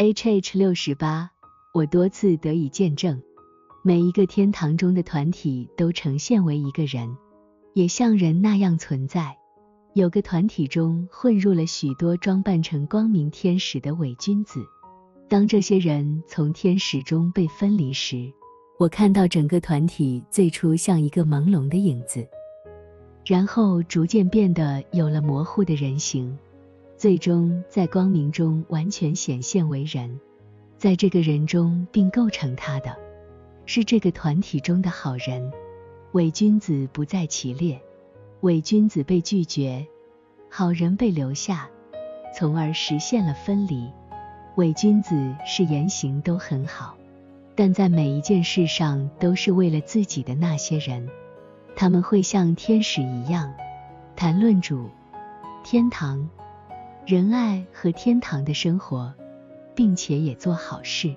H H 六十八，我多次得以见证，每一个天堂中的团体都呈现为一个人，也像人那样存在。有个团体中混入了许多装扮成光明天使的伪君子。当这些人从天使中被分离时，我看到整个团体最初像一个朦胧的影子，然后逐渐变得有了模糊的人形。最终在光明中完全显现为人，在这个人中并构成他的，是这个团体中的好人。伪君子不在其列，伪君子被拒绝，好人被留下，从而实现了分离。伪君子是言行都很好，但在每一件事上都是为了自己的那些人，他们会像天使一样谈论主、天堂。仁爱和天堂的生活，并且也做好事，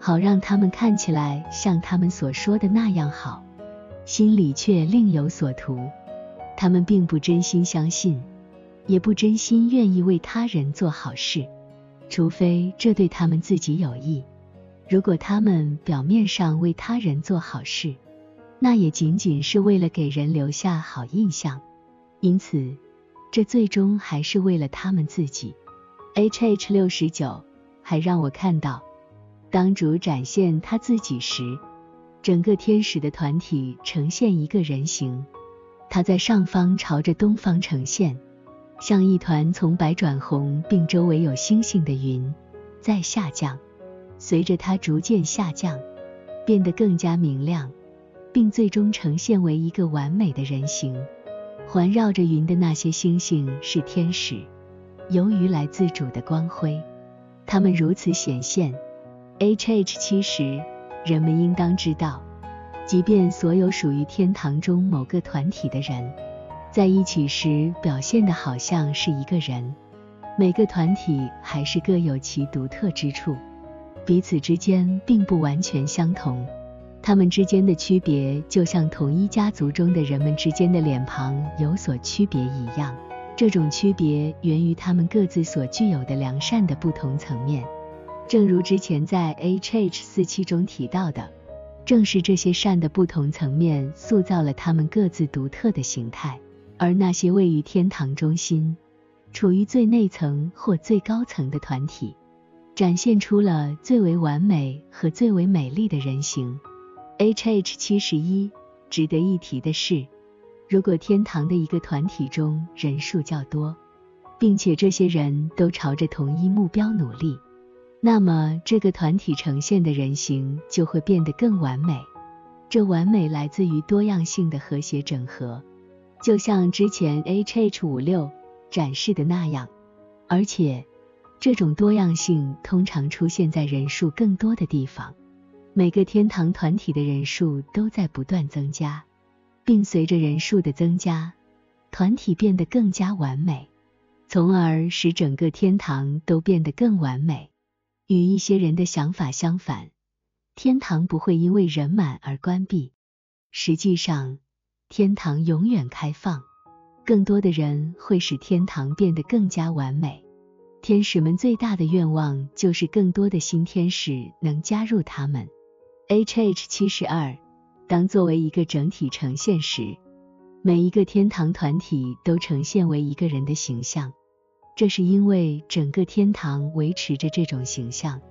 好让他们看起来像他们所说的那样好，心里却另有所图。他们并不真心相信，也不真心愿意为他人做好事，除非这对他们自己有益。如果他们表面上为他人做好事，那也仅仅是为了给人留下好印象。因此。这最终还是为了他们自己。H H 六十九还让我看到，当主展现他自己时，整个天使的团体呈现一个人形，他在上方朝着东方呈现，像一团从白转红，并周围有星星的云在下降。随着它逐渐下降，变得更加明亮，并最终呈现为一个完美的人形。环绕着云的那些星星是天使，由于来自主的光辉，它们如此显现。H H 七十，人们应当知道，即便所有属于天堂中某个团体的人在一起时表现的好像是一个人，每个团体还是各有其独特之处，彼此之间并不完全相同。他们之间的区别，就像同一家族中的人们之间的脸庞有所区别一样。这种区别源于他们各自所具有的良善的不同层面。正如之前在 H H 四期中提到的，正是这些善的不同层面塑造了他们各自独特的形态。而那些位于天堂中心、处于最内层或最高层的团体，展现出了最为完美和最为美丽的人形。H H 七十一，值得一提的是，如果天堂的一个团体中人数较多，并且这些人都朝着同一目标努力，那么这个团体呈现的人形就会变得更完美。这完美来自于多样性的和谐整合，就像之前 H H 五六展示的那样，而且这种多样性通常出现在人数更多的地方。每个天堂团体的人数都在不断增加，并随着人数的增加，团体变得更加完美，从而使整个天堂都变得更完美。与一些人的想法相反，天堂不会因为人满而关闭。实际上，天堂永远开放，更多的人会使天堂变得更加完美。天使们最大的愿望就是更多的新天使能加入他们。H H 七十二，当作为一个整体呈现时，每一个天堂团体都呈现为一个人的形象。这是因为整个天堂维持着这种形象。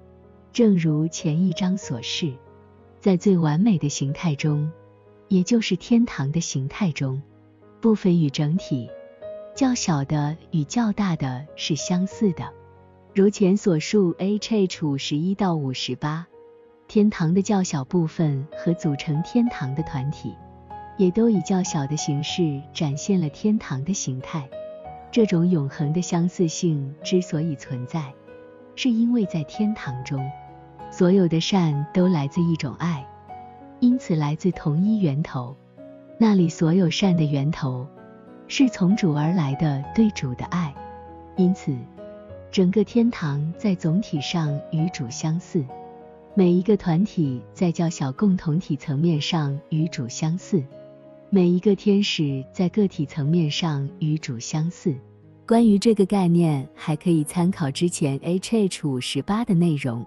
正如前一章所示，在最完美的形态中，也就是天堂的形态中，部分与整体较小的与较大的是相似的。如前所述，H H 五十一到五十八。天堂的较小部分和组成天堂的团体，也都以较小的形式展现了天堂的形态。这种永恒的相似性之所以存在，是因为在天堂中，所有的善都来自一种爱，因此来自同一源头。那里所有善的源头，是从主而来的对主的爱，因此整个天堂在总体上与主相似。每一个团体在较小共同体层面上与主相似，每一个天使在个体层面上与主相似，关于这个概念，还可以参考之前 H H 五十八的内容。